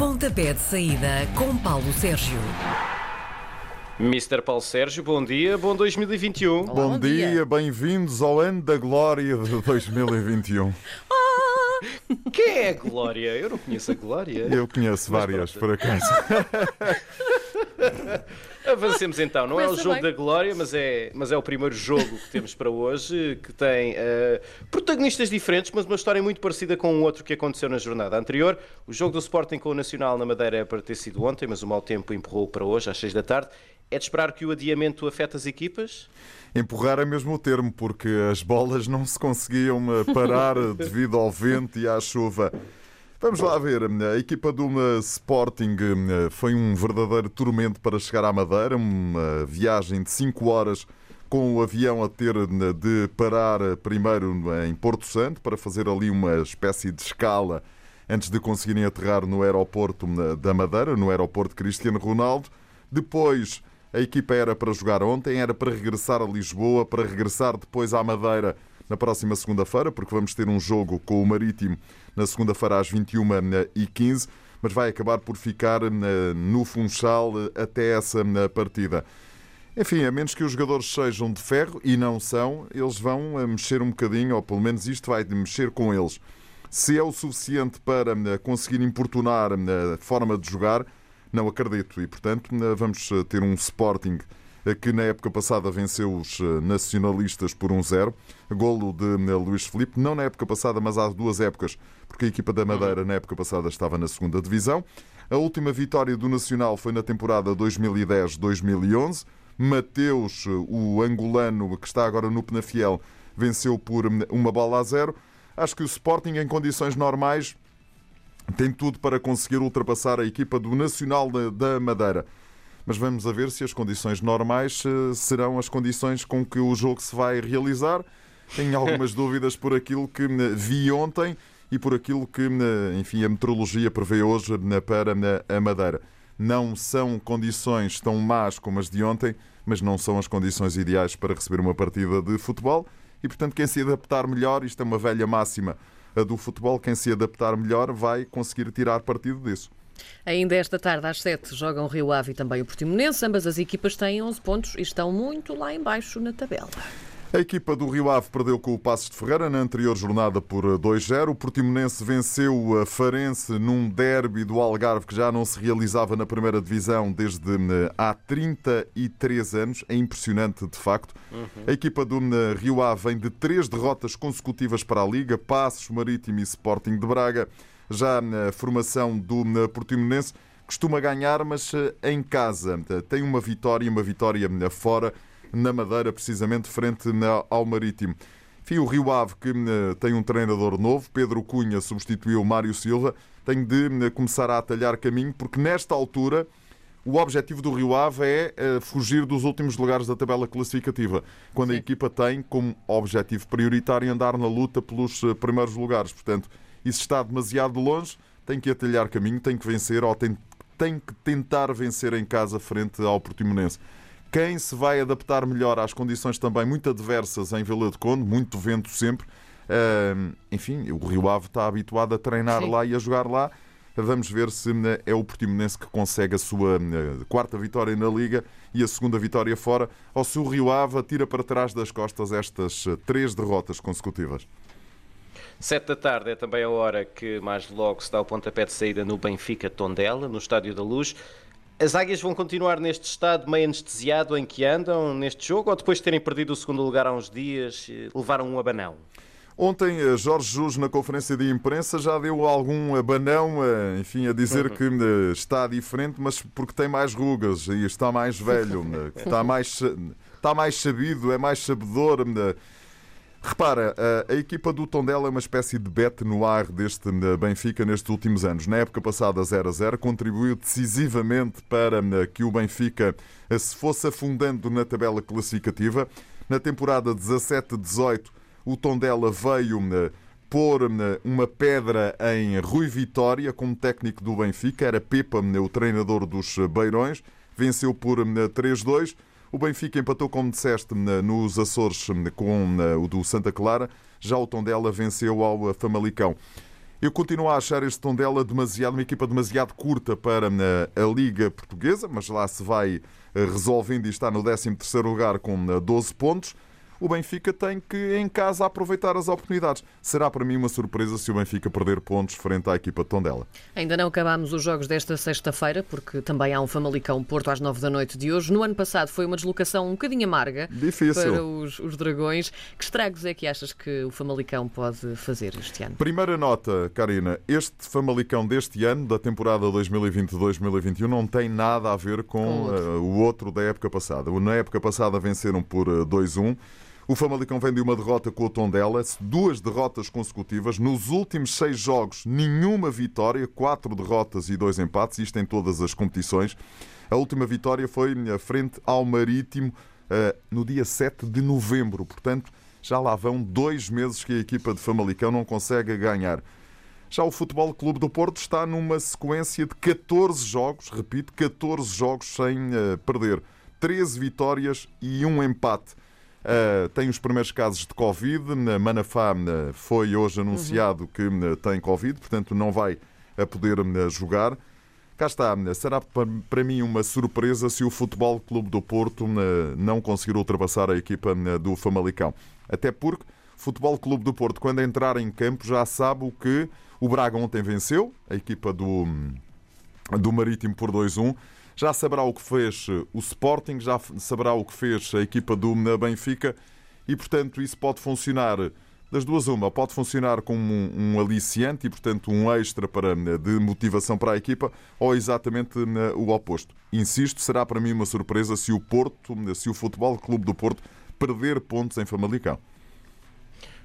Pontapé de saída com Paulo Sérgio. Mr. Paulo Sérgio, bom dia, bom 2021. Olá, Bom, bom dia, dia. bem-vindos ao ano da glória de 2021. Quem é a Glória? Eu não conheço a Glória. Eu conheço várias, por acaso. Avancemos então, não é o Começa jogo bem. da Glória, mas é, mas é o primeiro jogo que temos para hoje, que tem eh, protagonistas diferentes, mas uma história muito parecida com um outro que aconteceu na jornada anterior. O jogo do Sporting com o Nacional na Madeira é para ter sido ontem, mas o mau tempo empurrou para hoje, às 6 da tarde. É de esperar que o adiamento afete as equipas? Empurrar é mesmo o termo, porque as bolas não se conseguiam eh, parar devido ao vento e à chuva. Vamos lá ver, a equipa do eh, Sporting eh, foi um verdadeiro tormento para chegar à Madeira, uma viagem de 5 horas com o avião a ter eh, de parar primeiro em Porto Santo para fazer ali uma espécie de escala antes de conseguirem aterrar no aeroporto da Madeira, no aeroporto Cristiano Ronaldo. Depois, a equipa era para jogar ontem, era para regressar a Lisboa, para regressar depois à Madeira na próxima segunda-feira, porque vamos ter um jogo com o Marítimo na segunda-feira às 21h15, mas vai acabar por ficar eh, no Funchal eh, até essa eh, partida. Enfim, a menos que os jogadores sejam de ferro, e não são, eles vão mexer um bocadinho, ou pelo menos isto vai mexer com eles. Se é o suficiente para conseguir importunar a forma de jogar, não acredito. E, portanto, vamos ter um Sporting que na época passada venceu os eh, nacionalistas por 1-0. Golo de eh, Luís Filipe, não na época passada, mas há duas épocas, porque a equipa da Madeira na época passada estava na segunda divisão. A última vitória do Nacional foi na temporada 2010-2011. Mateus, eh, o angolano que está agora no Penafiel, venceu por uma bola a zero. Acho que o Sporting, em condições normais, tem tudo para conseguir ultrapassar a equipa do Nacional da Madeira. Mas vamos a ver se as condições normais eh, serão as condições com que o jogo se vai realizar. Tenho algumas dúvidas por aquilo que eh, vi ontem e por aquilo que, eh, enfim, a meteorologia prevê hoje para a Madeira. Não são condições tão más como as de ontem, mas não são as condições ideais para receber uma partida de futebol. E, portanto, quem se adaptar melhor, isto é uma velha máxima do futebol, quem se adaptar melhor vai conseguir tirar partido disso. Ainda esta tarde, às 7, jogam Rio Ave e também o Portimonense. Ambas as equipas têm 11 pontos e estão muito lá embaixo na tabela. A equipa do Rio Ave perdeu com o Passos de Ferreira na anterior jornada por 2-0. O Portimonense venceu a Farense num derby do Algarve que já não se realizava na primeira divisão desde eh, há 33 anos. É impressionante, de facto. A equipa do eh, Rio Ave vem de três derrotas consecutivas para a Liga, Passos, Marítimo e Sporting de Braga. Já na formação do eh, Portimonense costuma ganhar, mas eh, em casa. Tem uma vitória, uma vitória eh, fora na Madeira, precisamente frente ao Marítimo. Enfim, o Rio Ave, que tem um treinador novo, Pedro Cunha substituiu Mário Silva, tem de começar a atalhar caminho, porque nesta altura o objetivo do Rio Ave é fugir dos últimos lugares da tabela classificativa, quando a equipa tem como objetivo prioritário andar na luta pelos primeiros lugares. Portanto, isso está demasiado longe, tem que atalhar caminho, tem que vencer ou tem, tem que tentar vencer em casa frente ao Portimonense. Quem se vai adaptar melhor às condições também muito adversas em Vila de Conde, muito vento sempre. Ahm, enfim, o Rio Ave está habituado a treinar Sim. lá e a jogar lá. Vamos ver se eh, é o Portimonense que consegue a sua eh, quarta vitória na Liga e a segunda vitória fora, ou se o Rio Ave tira para trás das costas estas eh, três derrotas consecutivas. 7 da tarde é também a hora que mais logo se dá o pontapé de saída no Benfica Tondela, no Estádio da Luz. As águias vão continuar neste estado meio anestesiado em que andam neste jogo ou depois de terem perdido o segundo lugar há uns dias eh, levaram um abanão? Ontem, eh, Jorge Jus, na conferência de imprensa, já deu algum abanão, eh, enfim, a dizer que eh, está diferente, mas porque tem mais rugas e está mais velho, que está mais, está mais sabido, é mais sabedor. Repara, a, equipa do Tondela é uma espécie de bete no ar deste eh, Benfica nestes últimos anos. Na época passada 0 a 0, contribuiu decisivamente para eh, que o Benfica eh, se fosse afundando na tabela classificativa. Na temporada 17-18, o Tondela veio pôr uma pedra em Rui Vitória como técnico do Benfica. Era Pepa, o treinador dos Beirões. Venceu por eh, 3-2. O Benfica empatou, como disseste, nos Açores com o do Santa Clara. Já o Tondela venceu ao eh, Famalicão. Eu continuo a achar este Tondela demasiado, uma equipa demasiado curta para a, Liga Portuguesa, mas lá se vai resolvendo e está no 13º lugar com 12 pontos o Benfica tem que, em casa, aproveitar as oportunidades. Será para mim uma surpresa se o Benfica perder pontos frente à equipa de Tondela. Ainda não acabámos os jogos desta sexta-feira, porque também há um Famalicão Porto às nove da noite de hoje. No ano passado foi uma deslocação um bocadinho amarga Difícil. para os, os Dragões. Que estragos é que achas que o Famalicão pode fazer este ano? Primeira nota, Karina. Este Famalicão deste ano, da temporada 2020-2021, não tem nada a ver com, com o, outro. Uh, o outro da época passada. Na época passada venceram por uh, 2-1. O Famalicão vem de uma derrota com o Tondela, duas derrotas consecutivas. Nos últimos seis jogos, nenhuma vitória, quatro derrotas e dois empates, isto em todas as competições. A última vitória foi frente ao Marítimo eh, no dia 7 de novembro. Portanto, já lá vão dois meses que a equipa de Famalicão não consegue ganhar. Já o Futebol Clube do Porto está numa sequência de 14 jogos, repito, 14 jogos sem uh, perder. 13 vitórias e um empate. Uh, tem os primeiros casos de Covid. Manafá foi hoje anunciado uhum. que tem Covid, portanto não vai a poder jogar. Cá está, será para mim uma surpresa se o Futebol Clube do Porto não conseguir ultrapassar a equipa do Famalicão. Até porque o Futebol Clube do Porto, quando entrar em campo, já sabe o que o Braga ontem venceu, a equipa do, do Marítimo por 2-1 já saberá o que fez eh, o Sporting, já saberá o que fez a equipa do Benfica e, portanto, isso pode funcionar das duas uma, pode funcionar como um, um, aliciante e, portanto, um extra para, eh, de motivação para a equipa, ou exatamente eh, o oposto. Insisto, será para mim uma surpresa se o Porto, se o Futebol Clube do Porto perder pontos em Famalicão.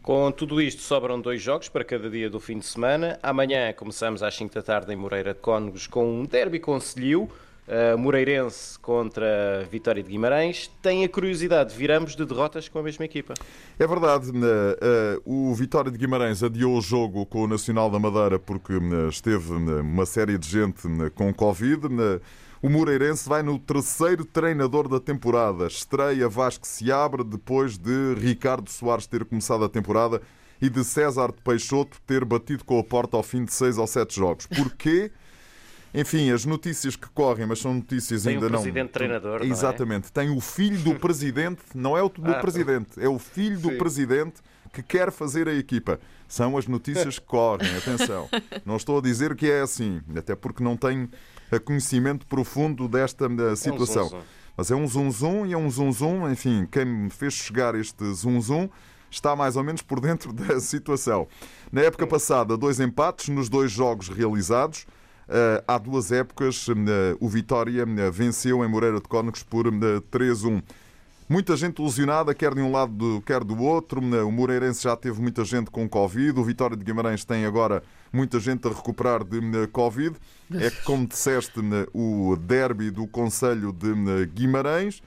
Com tudo isto, sobram dois jogos para cada dia do fim de semana. Amanhã começamos às 5 da tarde em Moreira de Cónegos com um derby conselho. Uh, Moreirense contra Vitória de Guimarães. Tem a curiosidade, viramos de derrotas com a mesma equipa. É verdade, uh, o Vitória de Guimarães adiou o jogo com o Nacional da Madeira porque esteve uma série de gente com Covid. O Moreirense vai no terceiro treinador da temporada. Estreia Vasco se abre depois de Ricardo Soares ter começado a temporada e de César de Peixoto ter batido com a porta ao fim de seis ou sete jogos. Porquê? Enfim, as notícias que correm, mas são notícias tem ainda não. Tem o presidente treinador. Exatamente. É? Tem o filho do presidente, não é o do ah, presidente, é o filho do presidente que quer fazer a equipa. São as notícias que correm, atenção. Não estou a dizer que é assim, até porque não tenho conhecimento profundo desta situação. É um zum -zum. Mas é um zum zum e é um zum zum, enfim, quem me fez chegar este zum zum está mais ou menos por dentro da situação. Na época passada, dois empates nos dois jogos realizados. Eh, há duas épocas, eh, o Vitória eh, venceu em Moreira de Cónegos por 3-1. Muita gente ilusionada, quer de um lado, quer do outro. O Moreirense já teve muita gente com Covid. O Vitória de Guimarães tem agora muita gente a recuperar de Covid. É como disseste, o derby do Conselho de Guimarães.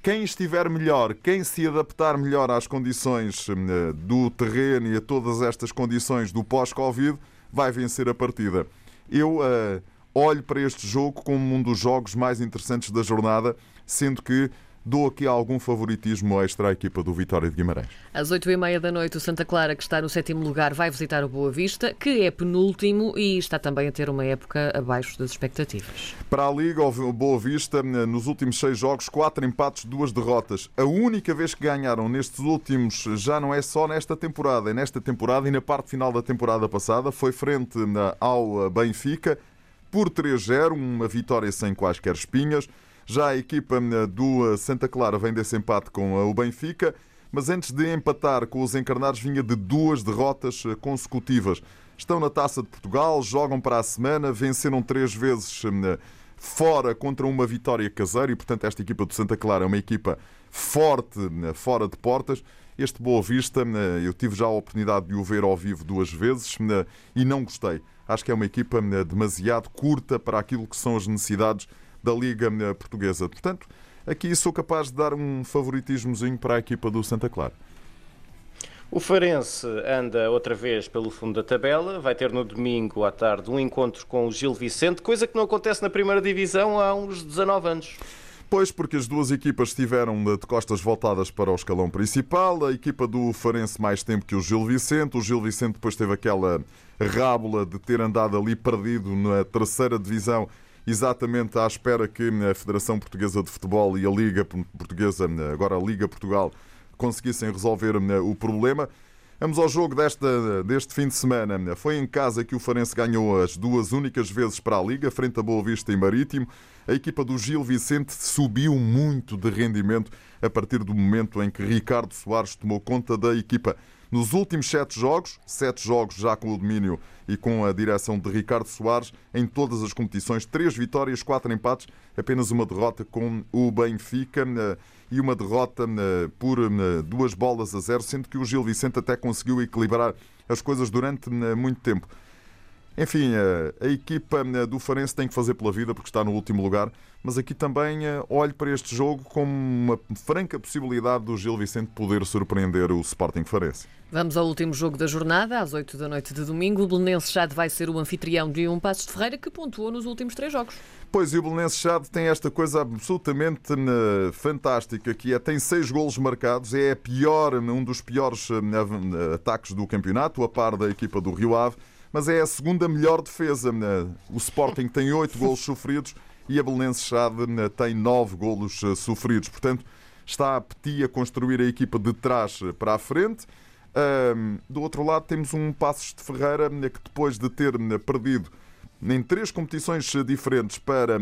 Quem estiver melhor, quem se adaptar melhor às condições do terreno e a todas estas condições do pós-Covid, vai vencer a partida eu uh, olho para este jogo como um dos jogos mais interessantes da jornada, sendo que dou aqui algum favoritismo extra à equipa do Vitória de Guimarães. Às oito e meia da noite, o Santa Clara, que está no sétimo lugar, vai visitar o Boa Vista, que é penúltimo e está também a ter uma época abaixo das expectativas. Para a Liga, o Boa Vista, nos últimos seis jogos, quatro empates, duas derrotas. A única vez que ganharam nestes últimos, já não é só nesta temporada, é nesta temporada e na parte final da temporada passada, foi frente ao Benfica, por 3-0, uma vitória sem quaisquer espinhas. Já a equipa eh, do eh, Santa Clara vem desse empate com eh, o Benfica, mas antes de empatar com os encarnados vinha de duas derrotas consecutivas. Estão na Taça de Portugal, jogam para a semana, venceram três vezes fora contra uma vitória caseira e, portanto, esta equipa do Santa Clara é uma equipa forte fora de portas. Este Boa Vista, eu tive já a oportunidade de o ver ao vivo duas vezes e não gostei. Acho que é uma equipa demasiado curta para aquilo que são as necessidades da Liga eh, Portuguesa. Portanto, aqui sou capaz de dar um favoritismozinho para a equipa do Santa Clara. O Farense anda outra vez pelo fundo da tabela, vai ter no domingo à tarde um encontro com o Gil Vicente, coisa que não acontece na primeira divisão há uns 19 anos. Pois, porque as duas equipas estiveram de costas voltadas para o escalão principal. A equipa do Farense mais tempo que o Gil Vicente. O Gil Vicente depois teve aquela rábula de ter andado ali perdido na terceira divisão, exatamente à espera que a Federação Portuguesa de Futebol e a Liga Portuguesa, agora a Liga Portugal, conseguissem resolver o problema. Vamos ao jogo desta, deste fim de semana. Foi em casa que o Farense ganhou as duas únicas vezes para a Liga, frente a Boa Vista e Marítimo. A equipa do Gil Vicente subiu muito de rendimento a partir do momento em que Ricardo Soares tomou conta da equipa. Nos últimos sete jogos, sete jogos já com o domínio e com a direção de Ricardo Soares, em todas as competições, três vitórias, quatro empates, apenas uma derrota com o Benfica eh, e uma derrota eh, por eh, duas bolas a zero, sendo que o Gil Vicente até conseguiu equilibrar as coisas durante muito tempo. Enfim, a equipa do Farense tem que fazer pela vida porque está no último lugar, mas aqui também olho para este jogo como uma franca possibilidade do Gil Vicente poder surpreender o Sporting Farense. Vamos ao último jogo da jornada, às 8 da noite de domingo. O Belenense Chade vai ser o anfitrião de um Passos de Ferreira que pontuou nos últimos três jogos. Pois, e o Belenense Chade tem esta coisa absolutamente fantástica, que é tem seis golos marcados, é pior, um dos piores ataques do campeonato, a par da equipa do Rio Ave, mas é a segunda melhor defesa. Uh, o Sporting tem oito golos sofridos e a Belenense Chade tem nove golos sofridos. Portanto, está a Petit a construir a equipa de trás para a frente. Do outro lado, temos um Passos de Ferreira que, depois de ter perdido em três competições diferentes para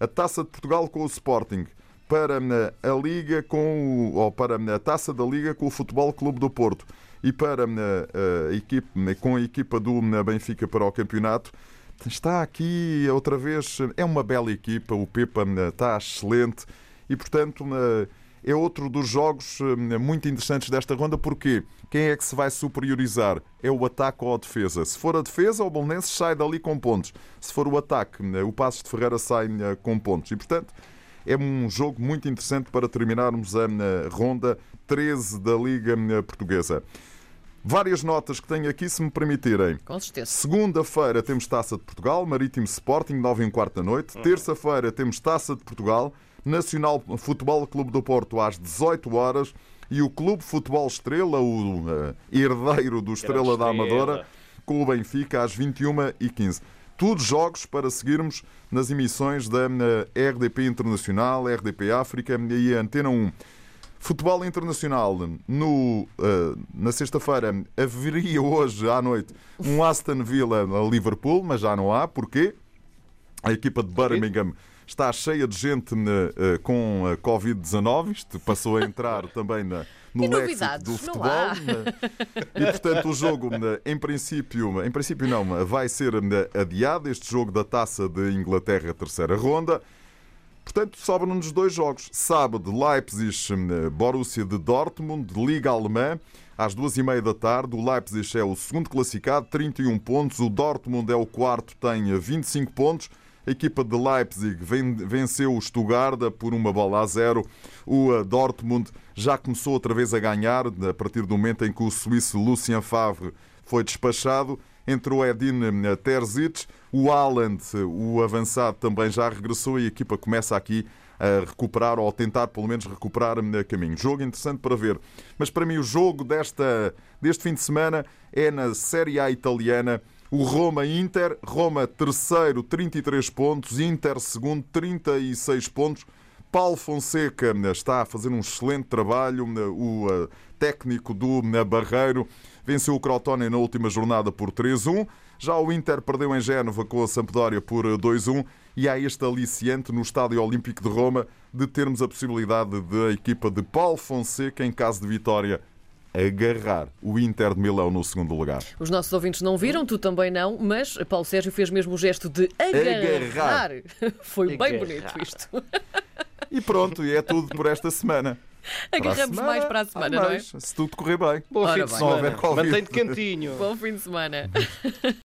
a Taça de Portugal com o Sporting, para a Liga com o, ou para a Taça da Liga com o Futebol Clube do Porto e para a equipe, com a equipa do Benfica para o campeonato, está aqui outra vez. É uma bela equipa, o Pepa está excelente e, portanto, é outro dos jogos eh, muito interessantes desta ronda, porque quem é que se vai superiorizar? É o ataque ou a defesa? Se for a defesa, o Bolonense sai dali com pontos. Se for o ataque, eh, o Passos de Ferreira sai eh, com pontos. E, portanto, é um jogo muito interessante para terminarmos a ronda 13 da Liga Portuguesa. Várias notas que tenho aqui, se me permitirem. Com certeza. Segunda-feira temos Taça de Portugal, Marítimo Sporting, 9 e um quarto da noite. Uhum. Terça-feira temos Taça de Portugal, Nacional Futebol Clube do Porto às 18 horas e o Clube Futebol Estrela, o uh, herdeiro do Estrela da Amadora, com o Benfica às 21h15. Tudo jogos para seguirmos nas emissões da uh, RDP Internacional, RDP África e a Antena 1. Futebol Internacional, no, uh, na sexta-feira, haveria hoje à noite um Aston Villa a Liverpool, mas já não há. Porquê? A equipa de Birmingham está cheia de gente uh, com a Covid-19. Isto passou a entrar também na, no léxico do futebol. E, portanto, o jogo, em princípio, em princípio não, vai ser adiado. Este jogo da Taça de Inglaterra, terceira ronda. Portanto, sobram-nos dois jogos. Sábado, Leipzig, Borussia de Dortmund, Liga Alemã, às duas e meia da tarde. O Leipzig é o segundo classificado, 31 pontos. O Dortmund é o quarto, tem 25 pontos. A equipa de Leipzig venceu o Stuttgart por uma bola a zero. O eh, Dortmund já começou outra vez a ganhar a partir do momento em que o suíço Lucien Favre foi despachado. Entrou Edin eh, Terzic. O Haaland, o avançado, também já regressou e a equipa começa aqui a recuperar ou a tentar pelo menos recuperar eh, caminho. Jogo interessante para ver. Mas para mim o jogo desta, deste fim de semana é na Série A italiana o Roma-Inter, Roma terceiro, 33 pontos, Inter segundo, 36 pontos. Paulo Fonseca está a fazer um excelente trabalho. O eh, técnico do Barreiro venceu o Crotone na última jornada por 3-1. Já o Inter perdeu em Génova com a Sampdoria por 2-1 e há este aliciante no Estádio Olímpico de Roma de termos a possibilidade da equipa de Paulo Fonseca, em caso de vitória, agarrar o Inter de Milão no segundo lugar. Os nossos ouvintes não viram, tu também não, mas Paulo Sérgio fez mesmo o gesto de agarrar. agarrar. Foi agarrar. bem bonito isto. E pronto, e é tudo por esta semana. Agarramos semana, mais para a semana, não é? Se tudo correr bem. Bom Ora fim de semana. Mantém-te cantinho. Bom fim de semana.